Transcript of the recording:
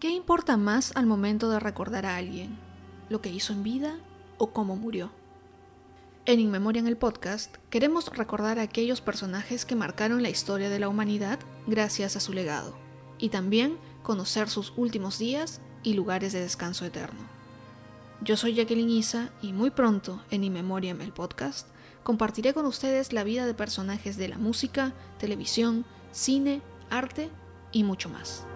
¿Qué importa más al momento de recordar a alguien? ¿Lo que hizo en vida o cómo murió? En Inmemoria en el podcast queremos recordar a aquellos personajes que marcaron la historia de la humanidad gracias a su legado, y también conocer sus últimos días y lugares de descanso eterno. Yo soy Jacqueline Isa y muy pronto en In Memoria el podcast compartiré con ustedes la vida de personajes de la música, televisión, cine, arte y mucho más.